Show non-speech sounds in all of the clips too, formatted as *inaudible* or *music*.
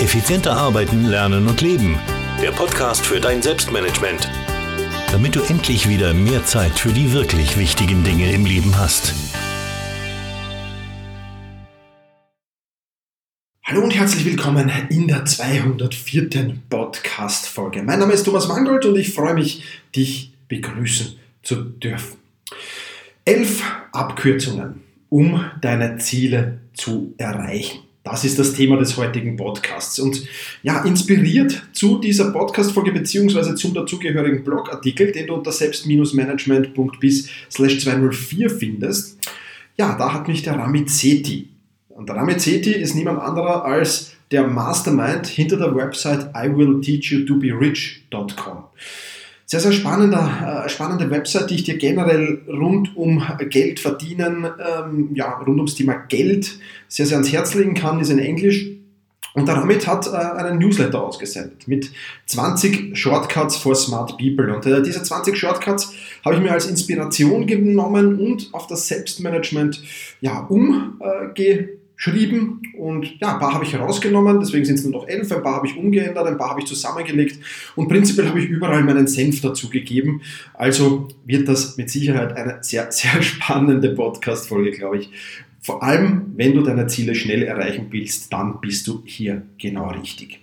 Effizienter arbeiten, lernen und leben. Der Podcast für dein Selbstmanagement. Damit du endlich wieder mehr Zeit für die wirklich wichtigen Dinge im Leben hast. Hallo und herzlich willkommen in der 204. Podcast-Folge. Mein Name ist Thomas Mangold und ich freue mich, dich begrüßen zu dürfen. Elf Abkürzungen, um deine Ziele zu erreichen. Das ist das Thema des heutigen Podcasts. Und ja, inspiriert zu dieser Podcast-Folge beziehungsweise zum dazugehörigen Blogartikel, den du unter selbst-management.bis 204 findest, ja, da hat mich der Ramit Sethi und Ramit Sethi ist niemand anderer als der Mastermind hinter der Website iwillteachyoutoberich.com. Sehr, sehr spannender, äh, spannende Website, die ich dir generell rund um Geld verdienen, ähm, ja, rund ums Thema Geld sehr, sehr ans Herz legen kann, ist in Englisch. Und der Ramit hat äh, einen Newsletter ausgesendet mit 20 Shortcuts for Smart People. Und äh, diese 20 Shortcuts habe ich mir als Inspiration genommen und auf das Selbstmanagement ja, umge geschrieben und ja, ein paar habe ich herausgenommen, deswegen sind es nur noch elf, ein paar habe ich umgeändert, ein paar habe ich zusammengelegt und prinzipiell habe ich überall meinen Senf dazu gegeben. Also wird das mit Sicherheit eine sehr, *laughs* sehr spannende Podcast-Folge, glaube ich. Vor allem, wenn du deine Ziele schnell erreichen willst, dann bist du hier genau richtig.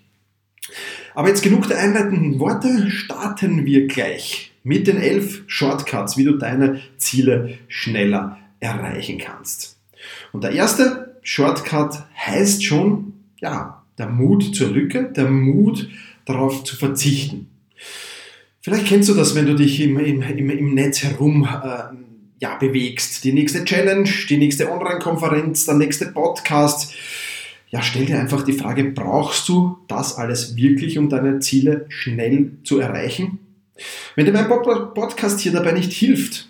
Aber jetzt genug der einleitenden Worte, starten wir gleich mit den elf Shortcuts, wie du deine Ziele schneller erreichen kannst. Und der erste Shortcut heißt schon, ja, der Mut zur Lücke, der Mut darauf zu verzichten. Vielleicht kennst du das, wenn du dich im, im, im, Netz herum äh, ja, bewegst. Die nächste Challenge, die nächste Online-Konferenz, der nächste Podcast. Ja, stell dir einfach die Frage, brauchst du das alles wirklich, um deine Ziele schnell zu erreichen? Wenn dir mein Podcast hier dabei nicht hilft,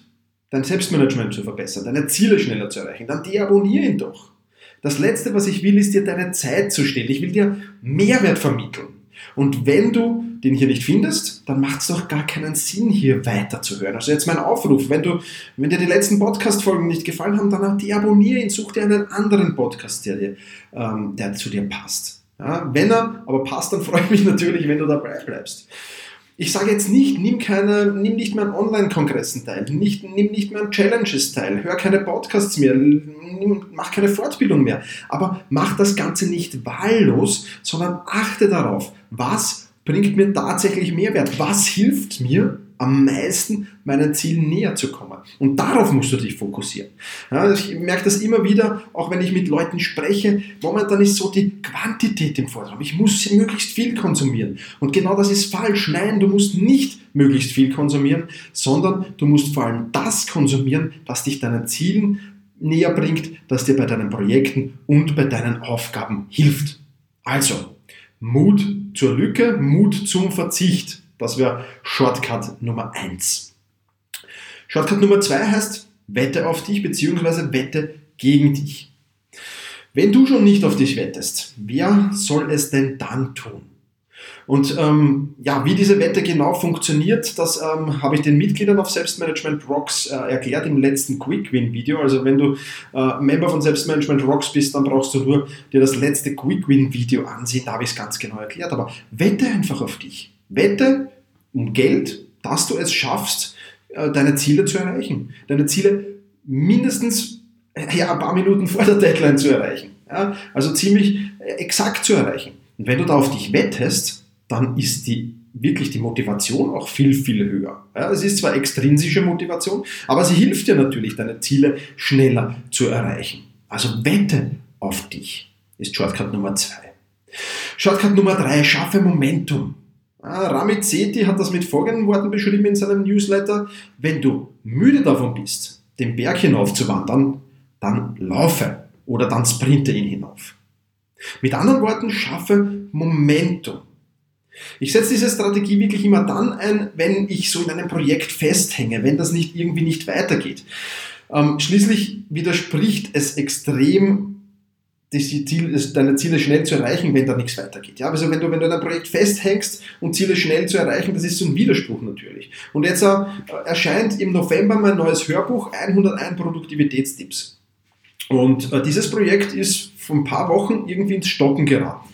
dein Selbstmanagement zu verbessern, deine Ziele schneller zu erreichen, dann deabonniere ihn doch. Das Letzte, was ich will, ist dir deine Zeit zu stellen. Ich will dir Mehrwert vermitteln. Und wenn du den hier nicht findest, dann macht es doch gar keinen Sinn, hier weiterzuhören. Also jetzt mein Aufruf, wenn, du, wenn dir die letzten Podcast-Folgen nicht gefallen haben, dann deabonniere ihn, such dir einen anderen Podcast, der, dir, ähm, der zu dir passt. Ja, wenn er aber passt, dann *laughs* freue ich mich natürlich, wenn du dabei bleibst. Ich sage jetzt nicht, nimm, keine, nimm nicht mehr an Online-Kongressen teil, nicht, nimm nicht mehr an Challenges teil, hör keine Podcasts mehr, mach keine Fortbildung mehr. Aber mach das Ganze nicht wahllos, sondern achte darauf, was bringt mir tatsächlich Mehrwert, was hilft mir, am meisten meinen Zielen näher zu kommen. Und darauf musst du dich fokussieren. Ja, ich merke das immer wieder, auch wenn ich mit Leuten spreche. Momentan ist so die Quantität im Vordergrund. Ich muss möglichst viel konsumieren. Und genau das ist falsch. Nein, du musst nicht möglichst viel konsumieren, sondern du musst vor allem das konsumieren, das dich deinen Zielen näher bringt, das dir bei deinen Projekten und bei deinen Aufgaben hilft. Also, Mut zur Lücke, Mut zum Verzicht. Das wäre Shortcut Nummer 1. Shortcut Nummer 2 heißt, wette auf dich bzw. wette gegen dich. Wenn du schon nicht auf dich wettest, wer soll es denn dann tun? Und ähm, ja, wie diese Wette genau funktioniert, das ähm, habe ich den Mitgliedern auf Selbstmanagement Rocks äh, erklärt im letzten Quick Win Video. Also wenn du äh, Member von Selbstmanagement Rocks bist, dann brauchst du nur dir das letzte Quick Win Video ansehen. Da habe ich es ganz genau erklärt. Aber wette einfach auf dich. Wette um Geld, dass du es schaffst, äh, deine Ziele zu erreichen. Deine Ziele mindestens äh, ja, ein paar Minuten vor der Deadline zu erreichen. Ja, also ziemlich äh, exakt zu erreichen. Und wenn du da auf dich wettest, dann ist die wirklich die Motivation auch viel, viel höher. Ja, es ist zwar extrinsische Motivation, aber sie hilft dir natürlich, deine Ziele schneller zu erreichen. Also wette auf dich, ist Shortcut Nummer zwei. Shortcut Nummer drei, schaffe Momentum. Ah, Ramit Sethi hat das mit folgenden Worten beschrieben in seinem Newsletter. Wenn du müde davon bist, den Berg hinauf zu wandern, dann laufe oder dann sprinte ihn hinauf. Mit anderen Worten, schaffe Momentum. Ich setze diese Strategie wirklich immer dann ein, wenn ich so in einem Projekt festhänge, wenn das nicht irgendwie nicht weitergeht. Ähm, schließlich widerspricht es extrem Ziel, deine Ziele schnell zu erreichen, wenn da nichts weitergeht. Ja, also wenn du, wenn du in einem Projekt festhängst und Ziele schnell zu erreichen, das ist so ein Widerspruch natürlich. Und jetzt äh, erscheint im November mein neues Hörbuch 101 Produktivitätstipps. Und äh, dieses Projekt ist vor ein paar Wochen irgendwie ins Stocken geraten.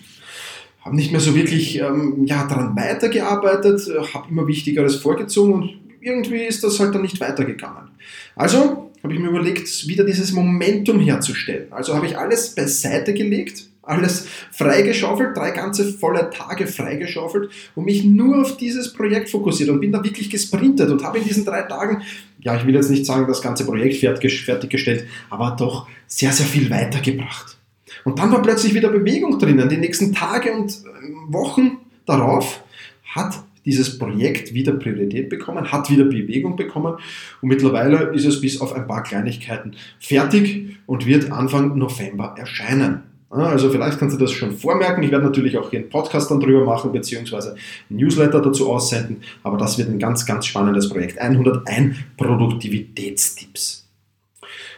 habe nicht mehr so wirklich ähm, ja, daran weitergearbeitet, habe immer Wichtigeres vorgezogen und irgendwie ist das halt dann nicht weitergegangen. Also habe ich mir überlegt, wieder dieses Momentum herzustellen. Also habe ich alles beiseite gelegt, alles freigeschaufelt, drei ganze volle Tage freigeschaufelt und mich nur auf dieses Projekt fokussiert und bin da wirklich gesprintet und habe in diesen drei Tagen, ja, ich will jetzt nicht sagen, das ganze Projekt fertiggestellt, aber doch sehr, sehr viel weitergebracht. Und dann war plötzlich wieder Bewegung drinnen. Die nächsten Tage und ähm, Wochen darauf hat dieses Projekt wieder Priorität bekommen, hat wieder Bewegung bekommen und mittlerweile ist es bis auf ein paar Kleinigkeiten fertig und wird Anfang November erscheinen. Also vielleicht kannst du das schon vormerken. Ich werde natürlich auch hier einen Podcast dann drüber machen, beziehungsweise ein Newsletter dazu aussenden. Aber das wird ein ganz, ganz spannendes Projekt. 101 Produktivitätstipps.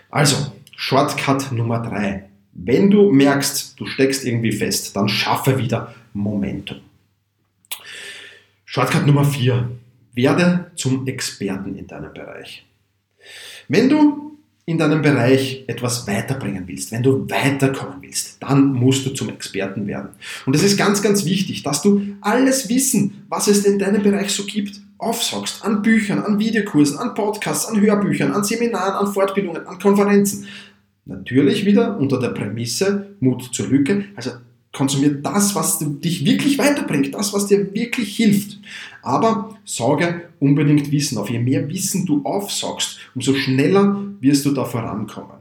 Also, Shortcut Nummer 3. Wenn du merkst, du steckst irgendwie fest, dann schaffe wieder Momentum. Shortcut Nummer 4. Werde zum Experten in deinem Bereich. Wenn du in deinem Bereich etwas weiterbringen willst, wenn du weiterkommen willst, dann musst du zum Experten werden. Und es ist ganz, ganz wichtig, dass du alles Wissen, was es in deinem Bereich so gibt, aufsaugst. An Büchern, an Videokursen, an Podcasts, an Hörbüchern, an Seminaren, an Fortbildungen, an Konferenzen. Natürlich wieder unter der Prämisse Mut zur Lücke. Also konsumiert das, was dich wirklich weiterbringt, das, was dir wirklich hilft. Aber sauge unbedingt Wissen auf. Je mehr Wissen du aufsaugst, umso schneller wirst du da vorankommen.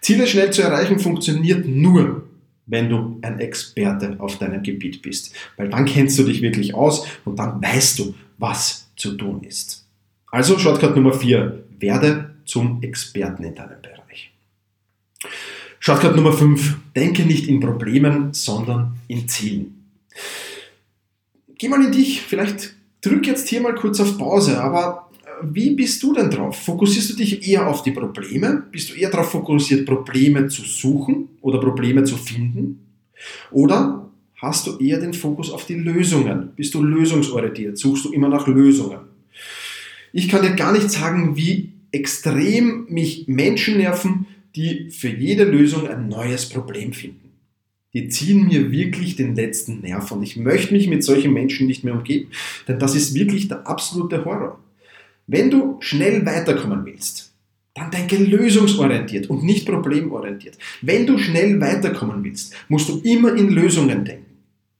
Ziele schnell zu erreichen funktioniert nur, wenn du ein Experte auf deinem Gebiet bist. Weil dann kennst du dich wirklich aus und dann weißt du, was zu tun ist. Also Shortcut Nummer 4. Werde zum Experten in deinem Bereich. Shortcut Nummer 5. Denke nicht in Problemen, sondern in Zielen. Geh mal in dich. Vielleicht drück jetzt hier mal kurz auf Pause, aber äh, wie bist du denn drauf? Fokussierst du dich eher auf die Probleme? Bist du eher darauf fokussiert, Probleme zu suchen oder Probleme zu finden? Oder hast du eher den Fokus auf die Lösungen? Bist du lösungsorientiert? Suchst du immer nach Lösungen? Ich kann dir gar nicht sagen, wie extrem mich Menschen nerven, die für jede Lösung ein neues Problem finden. Die ziehen mir wirklich den letzten Nerv und ich möchte mich mit solchen Menschen nicht mehr umgeben, denn das ist wirklich der absolute Horror. Wenn du schnell weiterkommen willst, dann denke lösungsorientiert und nicht problemorientiert. Wenn du schnell weiterkommen willst, musst du immer in Lösungen denken.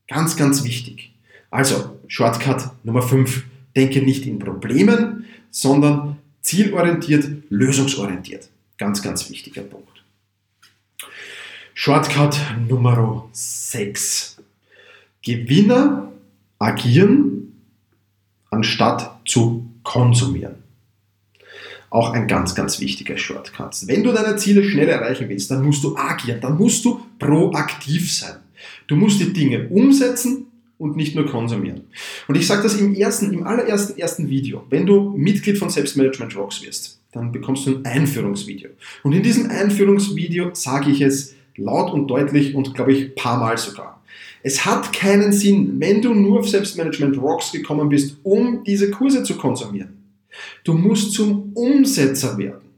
Ganz, ganz wichtig. Also, Shortcut Nummer 5. Denke nicht in Problemen, sondern zielorientiert, lösungsorientiert. Ganz, ganz wichtiger Punkt. Shortcut Nummer 6. Gewinner agieren anstatt zu konsumieren. Auch ein ganz, ganz wichtiger Shortcut. Wenn du deine Ziele schnell erreichen willst, dann musst du agieren, dann musst du proaktiv sein. Du musst die Dinge umsetzen und nicht nur konsumieren. Und ich sage das im ersten, im allerersten ersten Video. Wenn du Mitglied von Selbstmanagement Rocks wirst, dann bekommst du ein Einführungsvideo. Und in diesem Einführungsvideo sage ich es laut und deutlich und glaube ich paar Mal sogar. Es hat keinen Sinn, wenn du nur auf Selbstmanagement Rocks gekommen bist, um diese Kurse zu konsumieren. Du musst zum Umsetzer werden.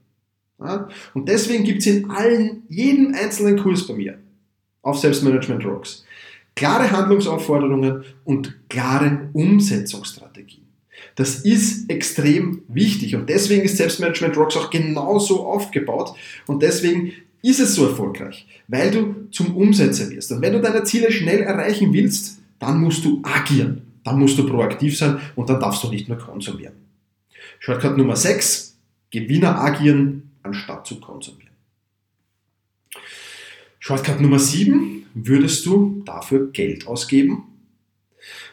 Ja? Und deswegen gibt es in allen, jedem einzelnen Kurs bei mir auf Selbstmanagement Rocks klare Handlungsaufforderungen und klare Umsetzungsstrategien. Das ist extrem wichtig und deswegen ist Selbstmanagement Rocks auch genauso aufgebaut und deswegen ist es so erfolgreich, weil du zum Umsetzer wirst. Und wenn du deine Ziele schnell erreichen willst, dann musst du agieren, dann musst du proaktiv sein und dann darfst du nicht nur konsumieren. Shortcut Nummer 6, Gewinner agieren anstatt zu konsumieren. Shortcut Nummer 7, würdest du dafür Geld ausgeben?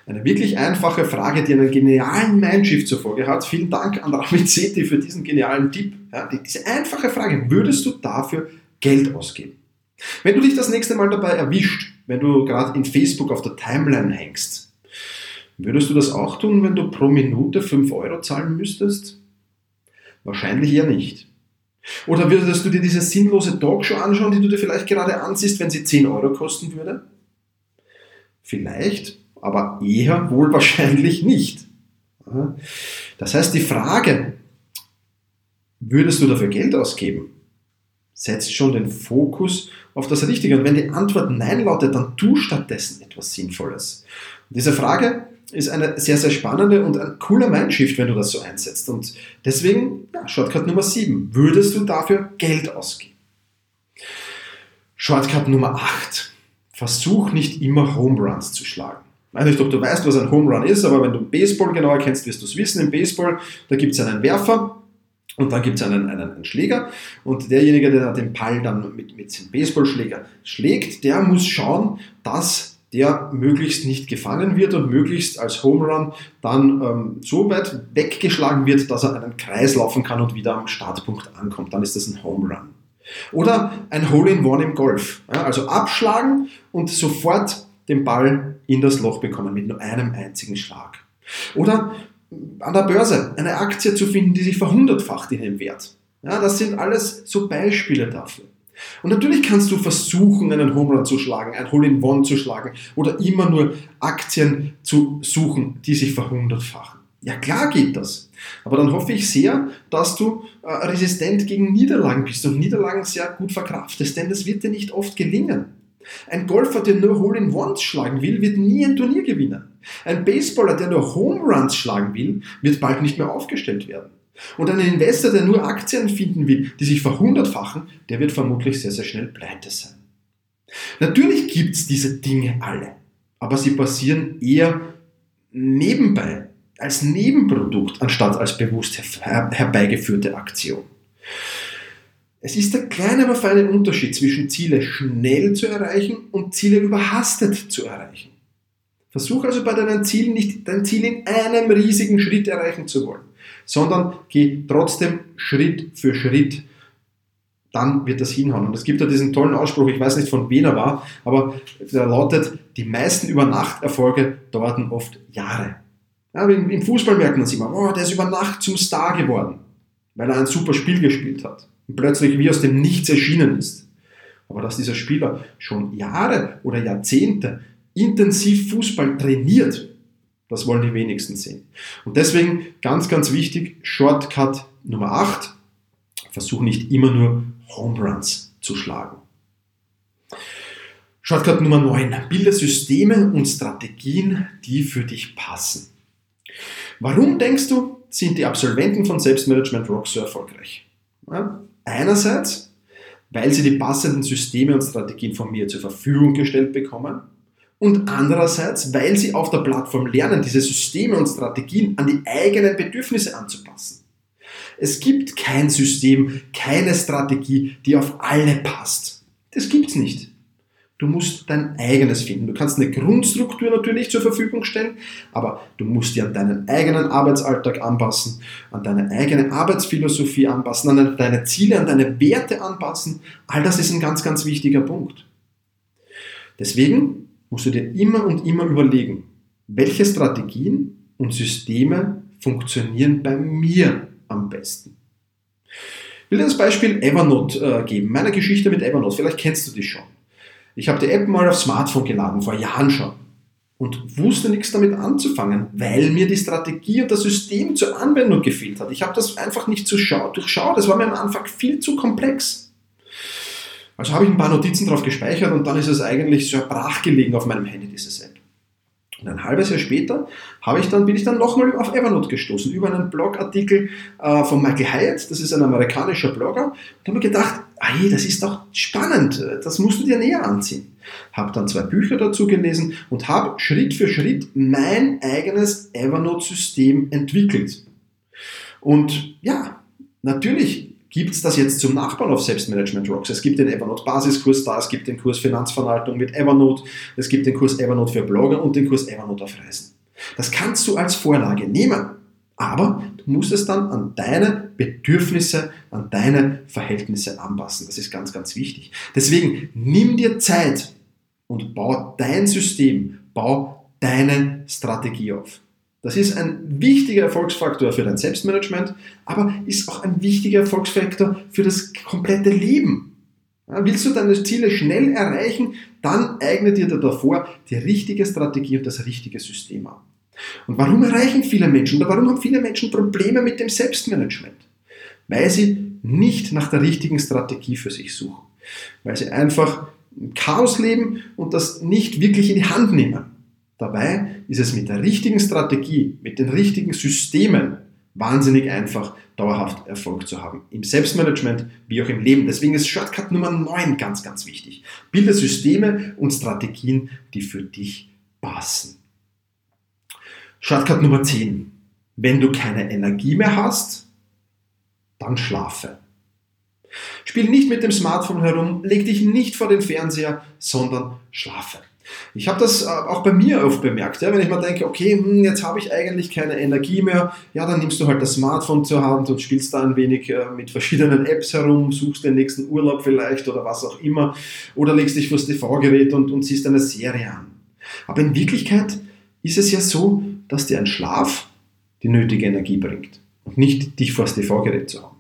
Eine wirklich einfache Frage, die einen genialen Mindshift zur Folge hat. Vielen Dank an Ramit für diesen genialen Tipp. Ja, diese einfache Frage, würdest du dafür Geld ausgeben? Wenn du dich das nächste Mal dabei erwischt, wenn du gerade in Facebook auf der Timeline hängst, würdest du das auch tun, wenn du pro Minute 5 Euro zahlen müsstest? Wahrscheinlich eher nicht. Oder würdest du dir diese sinnlose Talkshow anschauen, die du dir vielleicht gerade ansiehst, wenn sie 10 Euro kosten würde? Vielleicht, aber eher wohl wahrscheinlich nicht. Das heißt, die Frage, würdest du dafür Geld ausgeben? setzt schon den Fokus auf das Richtige. Und wenn die Antwort Nein lautet, dann tu stattdessen etwas Sinnvolles. Und diese Frage ist eine sehr, sehr spannende und ein cooler Mindshift, wenn du das so einsetzt. Und deswegen, ja, Shortcut Nummer 7. Würdest du dafür Geld ausgeben? Shortcut Nummer 8. Versuch nicht immer Home Runs zu schlagen. Weiß nicht, ob du weißt, was ein Home Run ist, aber wenn du Baseball genauer kennst, wirst du es wissen. Im Baseball, da gibt es einen Werfer und dann gibt es einen, einen, einen, Schläger und derjenige, der den Ball dann mit, mit dem Baseballschläger schlägt, der muss schauen, dass der möglichst nicht gefangen wird und möglichst als Home Run dann ähm, so weit weggeschlagen wird, dass er einen Kreis laufen kann und wieder am Startpunkt ankommt. Dann ist das ein Home Run. Oder ein Hole-in-One im Golf. Ja, also abschlagen und sofort den Ball in das Loch bekommen mit nur einem einzigen Schlag. Oder an der Börse eine Aktie zu finden, die sich verhundertfacht in dem Wert. Ja, das sind alles so Beispiele dafür. Und natürlich kannst du versuchen, einen Home Run zu schlagen, ein Hole-in-One zu schlagen oder immer nur Aktien zu suchen, die sich verhundertfachen. Ja, klar geht das. Aber dann hoffe ich sehr, dass du äh, resistent gegen Niederlagen bist und Niederlagen sehr gut verkraftest, denn das wird dir nicht oft gelingen. Ein Golfer, der nur Hole-in-Ones schlagen will, wird nie ein Turnier gewinnen. Ein Baseballer, der nur Home Runs schlagen will, wird bald nicht mehr aufgestellt werden. Und ein Investor, der nur Aktien finden will, die sich verhundertfachen, der wird vermutlich sehr, sehr schnell pleite sein. Natürlich gibt es diese Dinge alle, aber sie passieren eher nebenbei, als Nebenprodukt, anstatt als bewusst herbeigeführte Aktion. Es ist der kleine, aber feine Unterschied zwischen Ziele schnell zu erreichen und Ziele überhastet zu erreichen. Versuch also bei deinen Zielen nicht dein Ziel in einem riesigen Schritt erreichen zu wollen, sondern geh trotzdem Schritt für Schritt. Dann wird das hinhauen. Und es gibt ja diesen tollen Ausspruch, ich weiß nicht von wem er war, aber der lautet, die meisten Übernachterfolge dauern oft Jahre. Ja, Im Fußball merkt man es immer, oh, der ist über Nacht zum Star geworden, weil er ein super Spiel gespielt hat plötzlich wie aus dem Nichts erschienen ist. Aber dass dieser Spieler schon Jahre oder Jahrzehnte intensiv Fußball trainiert, das wollen die wenigsten sehen. Und deswegen ganz, ganz wichtig, Shortcut Nummer 8, versuch nicht immer nur Home Runs zu schlagen. Shortcut Nummer 9, bilde Systeme und Strategien, die für dich passen. Warum denkst du, sind die Absolventen von Selbstmanagement Rock so erfolgreich? Ja, einerseits, weil sie die passenden Systeme und Strategien von mir zur Verfügung gestellt bekommen und andererseits, weil sie auf der Plattform lernen, diese Systeme und Strategien an die eigenen Bedürfnisse anzupassen. Es gibt kein System, keine Strategie, die auf alle passt. Das gibt's nicht. Du musst dein eigenes finden. Du kannst eine Grundstruktur natürlich zur Verfügung stellen, aber du musst dir an deinen eigenen Arbeitsalltag anpassen, an deine eigene Arbeitsphilosophie anpassen, an deine Ziele, an deine Werte anpassen. All das ist ein ganz, ganz wichtiger Punkt. Deswegen musst du dir immer und immer überlegen, welche Strategien und Systeme funktionieren bei mir am besten. Ich will dir das Beispiel Evernote äh, geben, meine Geschichte mit Evernote. Vielleicht kennst du die schon. Ich habe die App mal aufs Smartphone geladen, vor Jahren schon. Und wusste nichts damit anzufangen, weil mir die Strategie und das System zur Anwendung gefehlt hat. Ich habe das einfach nicht durchschaut. Das war mir am Anfang viel zu komplex. Also habe ich ein paar Notizen drauf gespeichert und dann ist es eigentlich so brach gelegen auf meinem Handy, dieses App. Und ein halbes Jahr später habe ich dann, bin ich dann nochmal auf Evernote gestoßen, über einen Blogartikel äh, von Michael Hyatt, das ist ein amerikanischer Blogger, und habe mir gedacht, hey, das ist doch spannend, das musst du dir näher anziehen. Habe dann zwei Bücher dazu gelesen und habe Schritt für Schritt mein eigenes Evernote-System entwickelt. Und ja, natürlich gibt es das jetzt zum Nachbauen auf Selbstmanagement Rocks. Es gibt den Evernote Basiskurs da, es gibt den Kurs Finanzverwaltung mit Evernote, es gibt den Kurs Evernote für Blogger und den Kurs Evernote auf Reisen. Das kannst du als Vorlage nehmen, aber du musst es dann an deine Bedürfnisse, an deine Verhältnisse anpassen. Das ist ganz, ganz wichtig. Deswegen nimm dir Zeit und bau dein System, bau deine Strategie auf. Das ist ein wichtiger Erfolgsfaktor für dein Selbstmanagement, aber ist auch ein wichtiger Erfolgsfaktor für das komplette Leben. Willst du deine Ziele schnell erreichen, dann eigne dir davor die richtige Strategie und das richtige System an. Und warum erreichen viele Menschen oder warum haben viele Menschen Probleme mit dem Selbstmanagement? Weil sie nicht nach der richtigen Strategie für sich suchen, weil sie einfach im Chaos leben und das nicht wirklich in die Hand nehmen. Dabei ist es mit der richtigen Strategie, mit den richtigen Systemen wahnsinnig einfach, dauerhaft Erfolg zu haben. Im Selbstmanagement wie auch im Leben. Deswegen ist Shortcut Nummer 9 ganz, ganz wichtig. Bilde Systeme und Strategien, die für dich passen. Shortcut Nummer 10. Wenn du keine Energie mehr hast, dann schlafe. Spiel nicht mit dem Smartphone herum, leg dich nicht vor den Fernseher, sondern schlafe. Ich habe das äh, auch bei mir oft bemerkt, ja, wenn ich mal denke, okay, hm, jetzt habe ich eigentlich keine Energie mehr, ja, dann nimmst du halt das Smartphone zur Hand und spielst da ein wenig äh, mit verschiedenen Apps herum, suchst den nächsten Urlaub vielleicht oder was auch immer, oder legst dich vor das TV-Gerät und, und siehst eine Serie an. Aber in Wirklichkeit ist es ja so, dass dir ein Schlaf die nötige Energie bringt und nicht dich vor das TV-Gerät zu haben.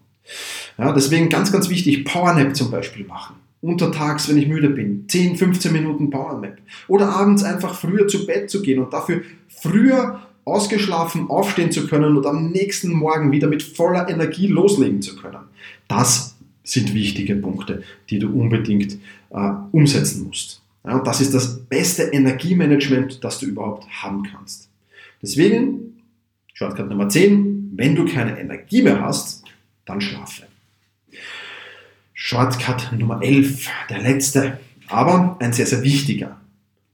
Ja, deswegen ganz, ganz wichtig, Powernap zum Beispiel machen untertags, wenn ich müde bin, 10, 15 Minuten Powernap. Oder abends einfach früher zu Bett zu gehen und dafür früher ausgeschlafen aufstehen zu können und am nächsten Morgen wieder mit voller Energie loslegen zu können. Das sind wichtige Punkte, die du unbedingt äh, umsetzen musst. Ja, und das ist das beste Energiemanagement, das du überhaupt haben kannst. Deswegen, Shortcut Nummer 10, wenn du keine Energie mehr hast, dann schlafe. Shortcut Nummer 11, der letzte, aber ein sehr, sehr wichtiger.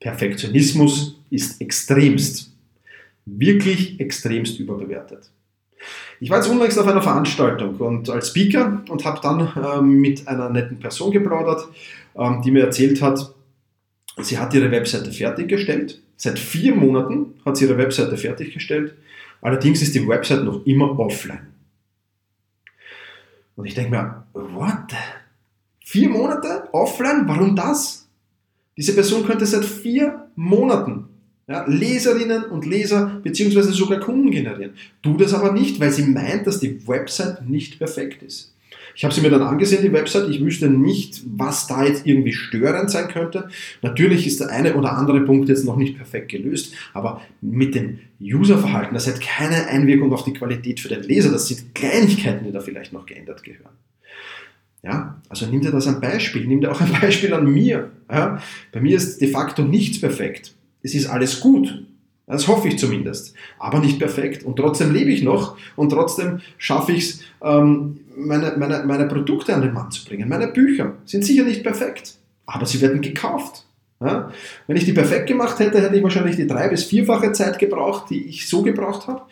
Perfektionismus ist extremst, wirklich extremst überbewertet. Ich war jetzt unlängst auf einer Veranstaltung und als Speaker und habe dann ähm, mit einer netten Person geplaudert, ähm, die mir erzählt hat, sie hat ihre Webseite fertiggestellt. Seit vier Monaten hat sie ihre Webseite fertiggestellt. Allerdings ist die Webseite noch immer offline. Und ich denke mir, what? Vier Monate offline? Warum das? Diese Person könnte seit vier Monaten ja, Leserinnen und Leser beziehungsweise sogar Kunden generieren. Tut das aber nicht, weil sie meint, dass die Website nicht perfekt ist. Ich habe sie mir dann angesehen, die Website. Ich wüsste nicht, was da jetzt irgendwie störend sein könnte. Natürlich ist der eine oder andere Punkt jetzt noch nicht perfekt gelöst, aber mit dem Userverhalten, das hat keine Einwirkung auf die Qualität für den Leser. Das sind Kleinigkeiten, die da vielleicht noch geändert gehören. Ja, also nimm dir das ein Beispiel, nimm dir auch ein *laughs* Beispiel an mir. Ja, bei mir ist de facto nichts perfekt. Es ist alles gut. Das hoffe ich zumindest. Aber nicht perfekt. Und trotzdem lebe ich noch und trotzdem schaffe ich es, ähm, meine, meine, meine Produkte an den Mann zu bringen. Meine Bücher sind sicher nicht perfekt, aber sie werden gekauft. Ja? Wenn ich die perfekt gemacht hätte, hätte ich wahrscheinlich die drei- bis vierfache Zeit gebraucht, die ich so gebraucht habe.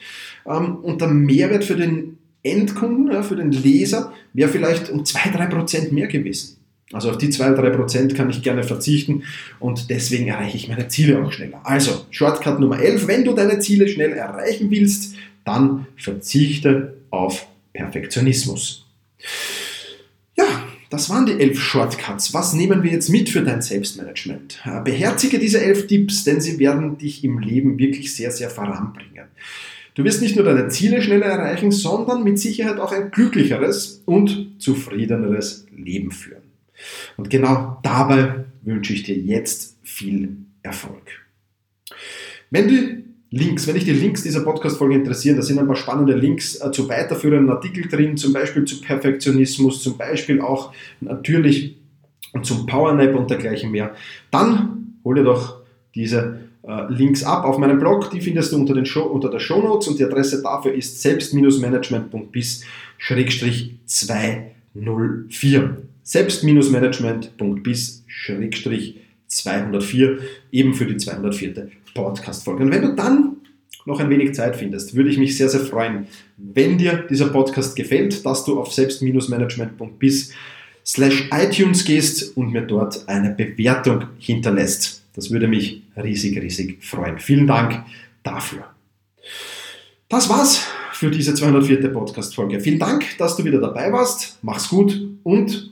Ähm, und der Mehrwert für den Endkunden, für den Leser, wäre vielleicht um 2-3% mehr gewesen. Also auf die 2-3% kann ich gerne verzichten und deswegen erreiche ich meine Ziele auch schneller. Also, Shortcut Nummer 11, wenn du deine Ziele schnell erreichen willst, dann verzichte auf Perfektionismus. Ja, das waren die elf Shortcuts. Was nehmen wir jetzt mit für dein Selbstmanagement? Beherzige diese elf Tipps, denn sie werden dich im Leben wirklich sehr, sehr voranbringen. Du wirst nicht nur deine Ziele schneller erreichen, sondern mit Sicherheit auch ein glücklicheres und zufriedeneres Leben führen. Und genau dabei wünsche ich dir jetzt viel Erfolg. Wenn du Links, wenn dich die Links dieser Podcast-Folge interessieren, da sind ein paar spannende Links äh, zu weiterführenden Artikeln drin, zum Beispiel zu Perfektionismus, zum Beispiel auch natürlich zum Powernap und dergleichen mehr. Dann hol dir doch diese äh, Links ab auf meinem Blog, die findest du unter, den Show, unter der Show Notes und die Adresse dafür ist selbst-management.bis-204. Selbst-management.bis-204, eben für die 204. Podcast-Folge. Und wenn du dann noch ein wenig Zeit findest, würde ich mich sehr, sehr freuen, wenn dir dieser Podcast gefällt, dass du auf selbst-management.bis slash iTunes gehst und mir dort eine Bewertung hinterlässt. Das würde mich riesig, riesig freuen. Vielen Dank dafür. Das war's für diese 204. Podcast-Folge. Vielen Dank, dass du wieder dabei warst. Mach's gut und